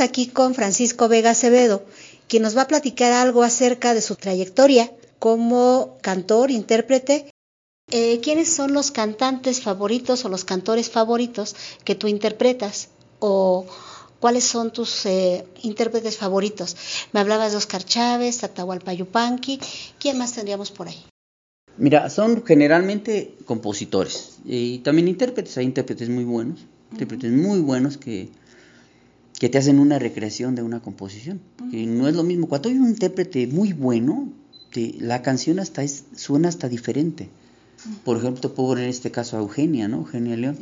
Aquí con Francisco Vega Acevedo, quien nos va a platicar algo acerca de su trayectoria como cantor, intérprete. Eh, ¿Quiénes son los cantantes favoritos o los cantores favoritos que tú interpretas? ¿O cuáles son tus eh, intérpretes favoritos? Me hablabas de Oscar Chávez, Tatahualpa Yupanqui. ¿Quién más tendríamos por ahí? Mira, son generalmente compositores y también intérpretes. Hay intérpretes muy buenos, intérpretes muy buenos que que te hacen una recreación de una composición. Que no es lo mismo. Cuando hay un intérprete muy bueno, la canción hasta es, suena hasta diferente. Por ejemplo, te puedo poner en este caso a Eugenia, ¿no? Eugenia León.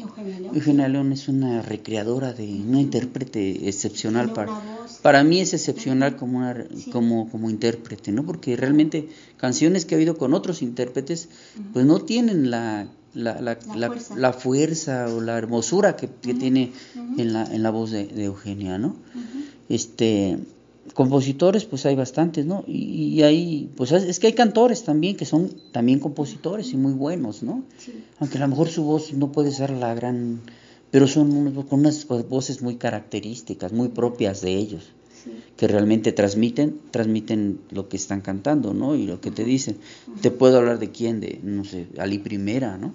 Eugenia León, es una recreadora de una intérprete excepcional para para mí es excepcional como una, como como intérprete, ¿no? Porque realmente canciones que ha habido con otros intérpretes pues no tienen la la, la, la, fuerza. o la hermosura que, tiene en, la, en la voz de, Eugenia, ¿no? Este, compositores, pues hay bastantes, ¿no? Y, hay, pues es que hay cantores también que son también compositores y muy buenos, ¿no? Aunque a lo mejor su voz no puede ser la gran, pero son con unas voces muy características, muy propias de ellos que realmente transmiten, transmiten lo que están cantando, ¿no? Y lo que te dicen. Te puedo hablar de quién, de, no sé, Ali Primera, ¿no?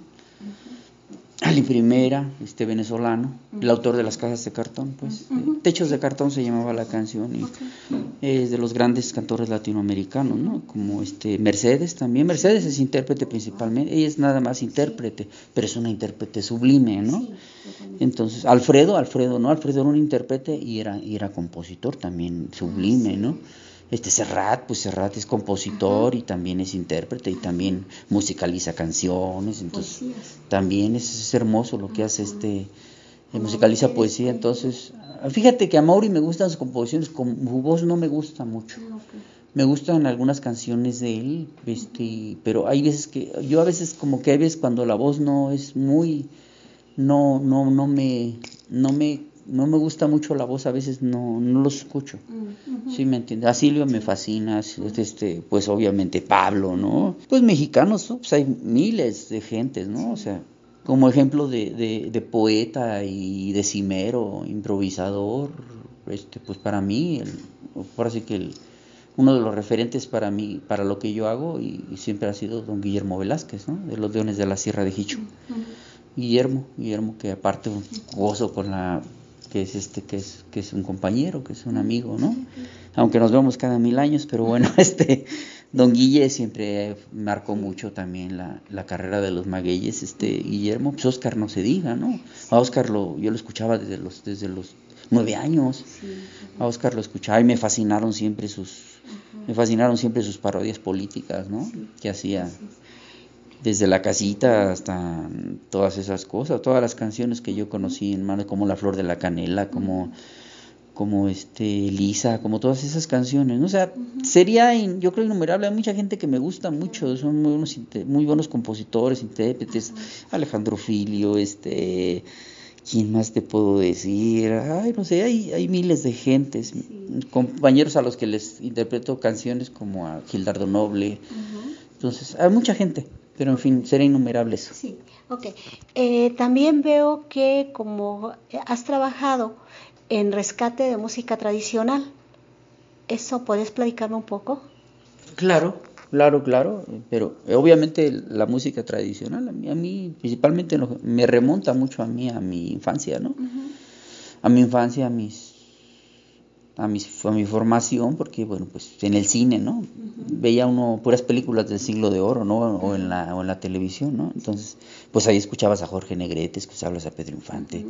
Ali Primera, este venezolano, el autor de las cajas de cartón, pues, eh, Techos de cartón se llamaba la canción y es de los grandes cantores latinoamericanos, ¿no? Como este Mercedes también, Mercedes es intérprete principalmente, ella es nada más intérprete, pero es una intérprete sublime, ¿no? Entonces, Alfredo, Alfredo, ¿no? Alfredo era un intérprete y era, y era compositor también sublime, ¿no? Este Serrat, pues Serrat es compositor y también es intérprete y también musicaliza canciones, entonces también es, hermoso lo que hace este, eh, musicaliza poesía, entonces fíjate que a Mauri me gustan sus composiciones, con su voz no me gusta mucho. Ah, me gustan algunas canciones de él, este, pero hay veces que yo a veces como que hay veces cuando la voz no es muy no no no me no me no me gusta mucho la voz, a veces no, no los escucho. Mm, ¿Sí me entiendes? A Silvio me fascina, este, pues obviamente Pablo, ¿no? Pues mexicanos, pues hay miles de gentes, ¿no? O sea, como ejemplo de, de, poeta y de cimero, improvisador, este, pues para mí, el, por así que el, uno de los referentes para mí, para lo que yo hago, y, siempre ha sido don Guillermo Velázquez, ¿no? De los Leones de la Sierra de Jicho. Guillermo, Guillermo que aparte gozo con la que es este que es que es un compañero, que es un amigo, ¿no? Aunque nos vemos cada mil años, pero bueno, este Don Guille siempre marcó mucho también la, la carrera de los magueyes, este Guillermo, pues Oscar no se diga, ¿no? A Oscar lo, yo lo escuchaba desde los, desde los nueve años, a Oscar lo escuchaba y me fascinaron siempre sus, me fascinaron siempre sus parodias políticas, ¿no? Que hacía desde la casita hasta todas esas cosas, todas las canciones que yo conocí en mano, como La Flor de la Canela, como, como este Lisa, como todas esas canciones, ¿no? O sea, sería, yo creo, innumerable, hay mucha gente que me gusta mucho, son muy buenos, muy buenos compositores, intérpretes, Alejandro Filio, este... ¿Quién más te puedo decir? Ay, no sé, hay, hay miles de gentes, compañeros a los que les interpreto canciones como a Gildardo Noble. Entonces, hay mucha gente pero en fin, será innumerable eso. Sí, ok. Eh, también veo que como has trabajado en rescate de música tradicional, ¿eso puedes platicarme un poco? Claro, claro, claro, pero obviamente la música tradicional a mí, a mí principalmente me remonta mucho a mí, a mi infancia, ¿no? A mi infancia, a mis a mi, a mi formación, porque bueno, pues en el cine, ¿no? Veía uno puras películas del siglo de oro, ¿no? O en la, o en la televisión, ¿no? Entonces, pues ahí escuchabas a Jorge Negrete, escuchabas a Pedro Infante,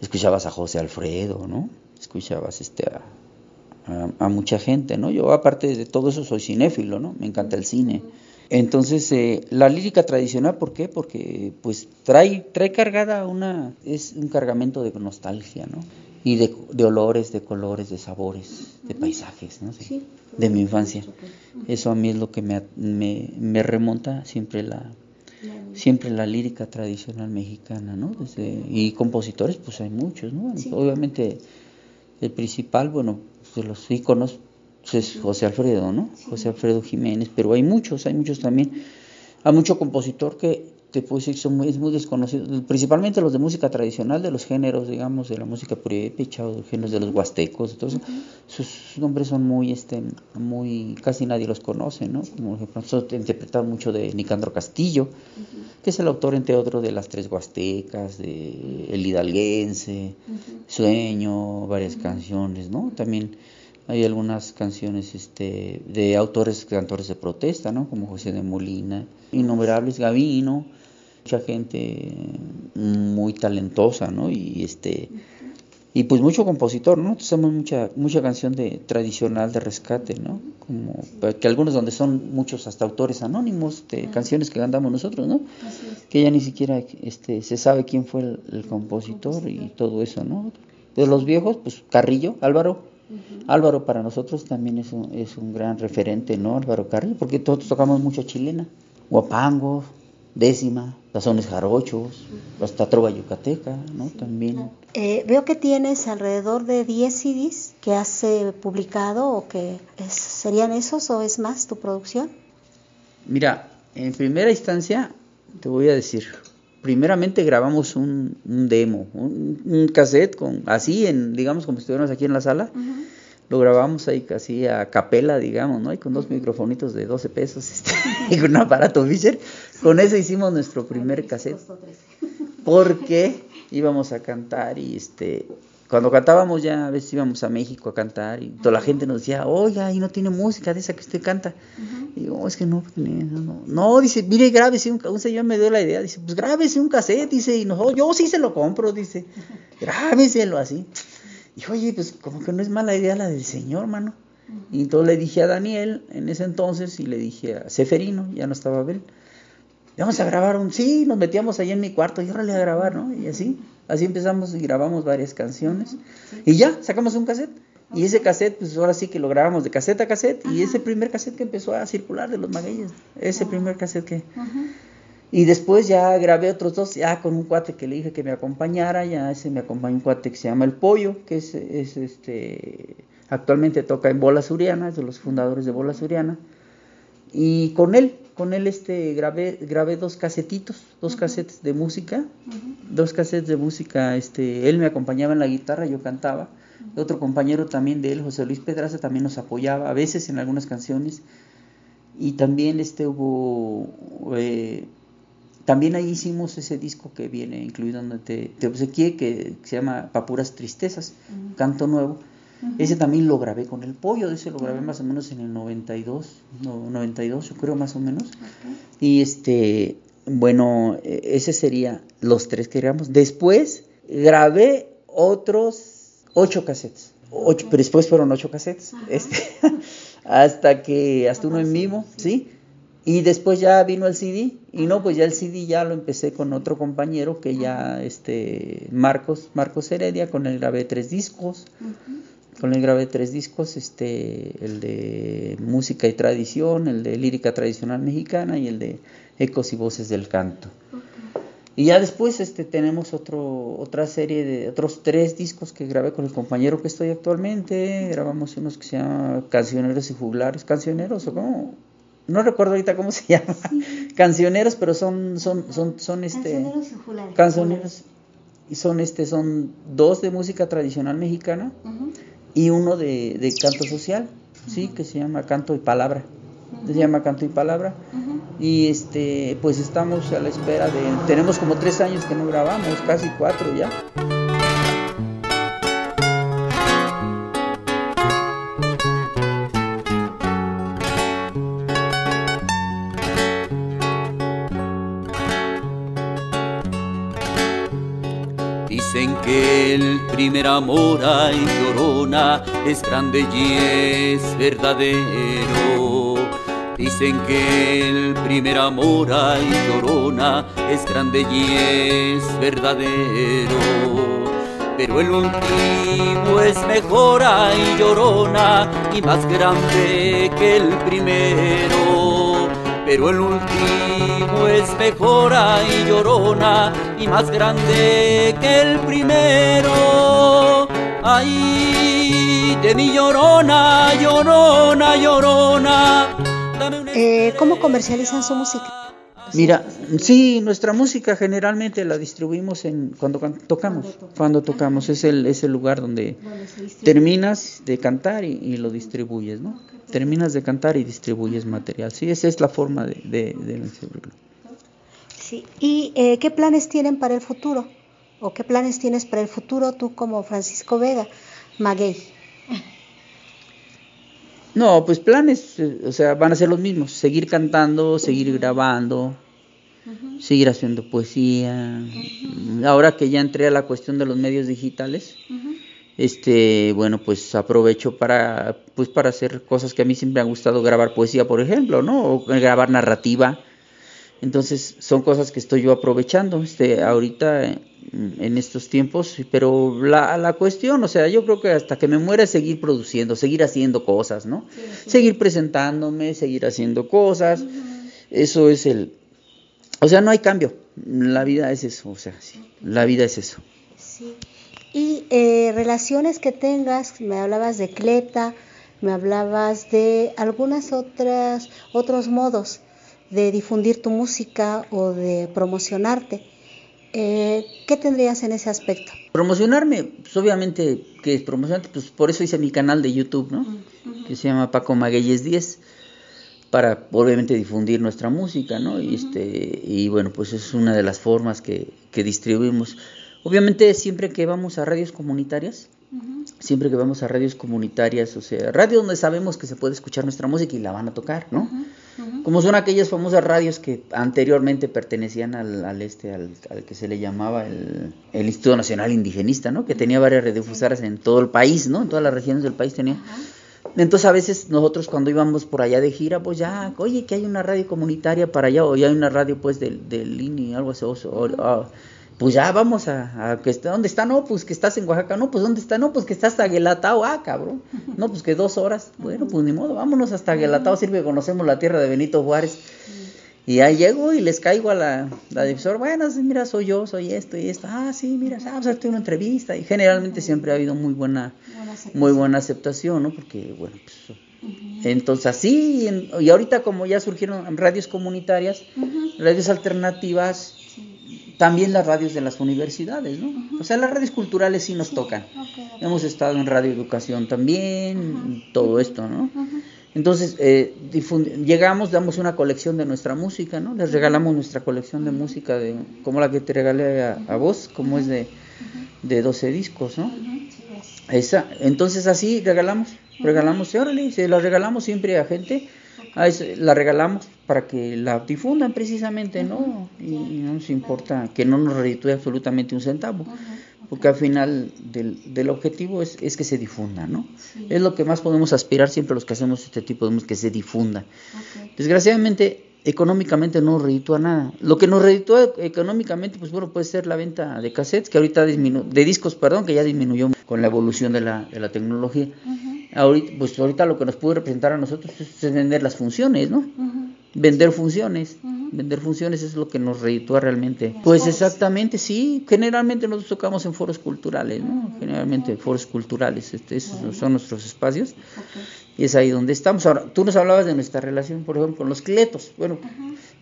escuchabas a José Alfredo, ¿no? Escuchabas este a, a, mucha gente, ¿no? Yo aparte de todo eso soy cinéfilo, ¿no? Me encanta el cine. Entonces, eh, la lírica tradicional, ¿por qué? Porque pues trae, trae cargada una, es un cargamento de nostalgia, ¿no? Y de, de olores, de colores, de sabores, de paisajes, ¿no? De, mi infancia. Eso a mí es lo que me, me, me remonta siempre la, siempre la lírica tradicional mexicana, ¿no? Desde, y compositores, pues hay muchos, ¿no? Obviamente el principal, bueno, de los íconos pues, es José Alfredo, ¿no? José Alfredo Jiménez, pero hay muchos, hay muchos también. Hay mucho compositor que te puedo decir que son muy, es muy desconocido, principalmente los de música tradicional, de los géneros, digamos, de la música purépecha o de géneros de los huastecos, entonces sus nombres son muy, este, muy, casi nadie los conoce, ¿no? Como ejemplo, nosotros mucho de Nicandro Castillo, que es el autor, entre otros, de Las Tres Huastecas, de El Hidalguense, Sueño, varias canciones, ¿no? También hay algunas canciones este, de autores, cantores de protesta, ¿no? Como José de Molina, innumerables, Gavino, mucha gente muy talentosa, ¿no? Y este y pues mucho compositor, ¿no? Hacemos mucha mucha canción de tradicional de rescate, ¿no? Como que algunos donde son muchos hasta autores anónimos de canciones que cantamos nosotros, ¿no? Que ya ni siquiera este se sabe quién fue el, compositor y todo eso, ¿no? De los viejos, pues Carrillo, Álvaro, Álvaro para nosotros también es un, es un gran referente, ¿no? Álvaro Carrillo, porque todos tocamos mucho chilena, guapango, décima, tazones jarochos, hasta trova yucateca, ¿no? También. Eh, veo que tienes alrededor de 10 CDs que has eh, publicado o que serían esos o es más tu producción. Mira, en primera instancia te voy a decir, primeramente grabamos un, demo, un, cassette con así en digamos como si estuviéramos aquí en la sala lo grabamos ahí casi a capela, digamos, ¿no? Y con dos microfonitos de 12 pesos este, y con un aparato Fisher. Con eso hicimos nuestro primer cassette. Porque íbamos a cantar y este cuando cantábamos ya a veces íbamos a México a cantar y toda la gente nos decía, oiga, y no tiene música de esa que usted canta. Y digo, oh, es que no, no, no, dice, mire, grábese un, un señor me dio la idea, dice, pues grábese un cassette, dice, y no, yo sí se lo compro, dice, grábeselo así. Y oye, pues como que no es mala idea la del Señor, mano. Y entonces le dije a Daniel en ese entonces y le dije a Seferino, ya no estaba Abel, vamos a grabar un, sí, nos metíamos ahí en mi cuarto y órale a grabar, ¿no? Y así, así empezamos y grabamos varias canciones. Y ya, sacamos un cassette. Y ese cassette, pues ahora sí que lo grabamos de cassette a cassette. Y ese primer cassette que empezó a circular de los magueyes, ese primer cassette que... Y después ya grabé otros dos, ya con un cuate que le dije que me acompañara, ya ese me acompañó un cuate que se llama El Pollo, que es, este, actualmente toca en Bola Suriana, es de los fundadores de Bola Suriana. Y con él, con él este, grabé, grabé dos casetitos, dos casetes de música, dos casetes de música, este, él me acompañaba en la guitarra, yo cantaba. Otro compañero también de él, José Luis Pedraza, también nos apoyaba, a veces en algunas canciones. Y también este, hubo... Eh, también ahí hicimos ese disco que viene incluido donde te, te obsequié, que se llama Papuras Tristezas, canto nuevo. Ese también lo grabé con el pollo, ese lo grabé más o menos en el 92, no, 92 yo creo más o menos. Y este, bueno, e, ese sería los tres que grabamos. Después grabé otros ocho cassettes, ocho, pero después fueron ocho cassettes, este, hasta que, hasta uno en vivo, ¿sí? Y después ya vino el CD, y no, pues ya el CD ya lo empecé con otro compañero que ya, este, Marcos, Marcos Heredia, con él grabé tres discos, con él grabé tres discos, este, el de música y tradición, el de lírica tradicional mexicana y el de ecos y voces del canto. Y ya después este, tenemos otro, otra serie de otros tres discos que grabé con el compañero que estoy actualmente. Grabamos unos que se llaman Cancioneros y Juglares. ¿Cancioneros o cómo? no recuerdo ahorita cómo se llama, cancioneros, pero son, son, son, son este, cancioneros y son este, son dos de música tradicional mexicana y uno de, de canto social, sí, que se llama canto y palabra, se llama canto y palabra. Y este, pues estamos a la espera de, tenemos como tres años que no grabamos, casi cuatro ya. Que el primer amor ay llorona es grande y es verdadero Dicen que el primer amor ay llorona es grande y es verdadero. Pero el último es mejor ay llorona y más grande que el primero. Pero el último es mejor ay llorona y más grande que el primero. Ay, de mi llorona, llorona, llorona eh, ¿Cómo comercializan su música? Mira, sí, nuestra música generalmente la distribuimos en cuando tocamos, cuando tocamos es el es el lugar donde terminas de cantar y, lo distribuyes, ¿no? Terminas de cantar y distribuyes material. Sí, esa es la forma de, de, de Sí. ¿Y eh, qué planes tienen para el futuro? ¿O qué planes tienes para el futuro tú como Francisco Vega, Maguey? No, pues planes, eh, o sea, van a ser los mismos, seguir cantando, seguir grabando, seguir haciendo poesía. Ahora que ya entré a la cuestión de los medios digitales, este, bueno, pues aprovecho para pues para hacer cosas que a mí siempre me han gustado grabar poesía, por ejemplo, ¿no? O grabar narrativa. Entonces, son cosas que estoy yo aprovechando este ahorita en estos tiempos, pero la, la, cuestión, o sea, yo creo que hasta que me muera es seguir produciendo, seguir haciendo cosas, ¿no? Seguir presentándome, seguir haciendo cosas, eso es el, o sea, no hay cambio, la vida es eso, o sea, sí, la vida es eso. Sí. Y eh, relaciones que tengas, me hablabas de Cleta, me hablabas de algunas otras, otros modos de difundir tu música o de promocionarte. Eh, ¿Qué tendrías en ese aspecto? Promocionarme, pues obviamente que es promocionarte, pues por eso hice mi canal de YouTube, ¿no? Que se llama Paco Magueyes 10 para obviamente difundir nuestra música, ¿no? Y este y bueno, pues es una de las formas que, que distribuimos. Obviamente siempre que vamos a radios comunitarias, siempre que vamos a radios comunitarias, o sea, radios donde sabemos que se puede escuchar nuestra música y la van a tocar, ¿no? Como son aquellas famosas radios que anteriormente pertenecían al, al este, al, que se le llamaba el, el, Instituto Nacional Indigenista, ¿no? Que tenía varias radiodifusoras en todo el país, ¿no? En todas las regiones del país tenía. Entonces a veces nosotros cuando íbamos por allá de gira, pues ya, oye, que hay una radio comunitaria para allá, o ya hay una radio pues del, del INI, algo así, o, pues ya vamos a, que está, ¿dónde está? No, pues que estás en Oaxaca, no, pues ¿dónde está? No, pues que está hasta Guelatao, ah, cabrón, no, pues que dos horas, bueno, pues ni modo, vámonos hasta Guelatao, sirve que conocemos la tierra de Benito Juárez. Y ahí llego y les caigo a la, la divisora, bueno, mira, soy yo, soy esto y esto, ah, sí, mira, vamos a hacerte una entrevista. Y generalmente siempre ha habido muy buena, muy buena aceptación, ¿no? Porque, bueno, pues entonces así, y, ahorita como ya surgieron radios comunitarias, radios alternativas, también las radios de las universidades, ¿no? O sea, las radios culturales sí nos tocan. Hemos estado en Radio Educación también, todo esto, ¿no? Entonces, eh, llegamos, damos una colección de nuestra música, ¿no? Les regalamos nuestra colección de música, de, como la que te regalé a, vos, como es de, de 12 discos, ¿no? Esa, entonces así regalamos, regalamos, y órale, se la regalamos siempre a gente la regalamos para que la difundan precisamente, ¿no? Y, no nos importa que no nos reditúe absolutamente un centavo, porque al final del, del objetivo es, es, que se difunda, ¿no? Es lo que más podemos aspirar siempre los que hacemos este tipo de música, que se difunda. Desgraciadamente, económicamente no nos reditúa nada. Lo que nos reditúa económicamente, pues bueno, puede ser la venta de cassettes, que ahorita disminu de discos, perdón, que ya disminuyó con la evolución de la, de la tecnología ahorita, pues ahorita lo que nos puede representar a nosotros es, vender las funciones, ¿no? Vender funciones. Vender funciones es lo que nos reditúa realmente. Pues exactamente, sí. Generalmente nosotros tocamos en foros culturales, ¿no? Generalmente foros culturales, este, esos son nuestros espacios. Y es ahí donde estamos. Ahora, tú nos hablabas de nuestra relación, por ejemplo, con los cletos. Bueno,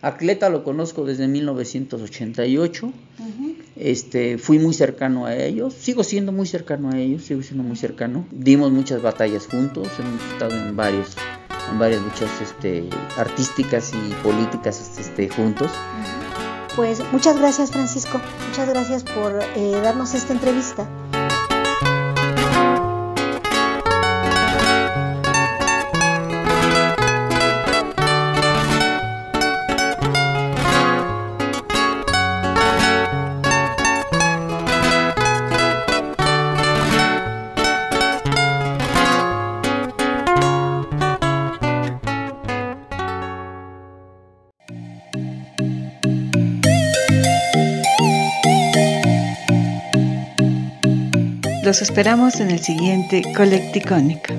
a Cleta lo conozco desde 1988. Este, fui muy cercano a ellos, sigo siendo muy cercano a ellos, sigo siendo muy cercano. Dimos muchas batallas juntos, hemos estado en varios en varias luchas este, artísticas y políticas este, juntos. Pues muchas gracias Francisco, muchas gracias por eh, darnos esta entrevista. Los esperamos en el siguiente Colecticónico.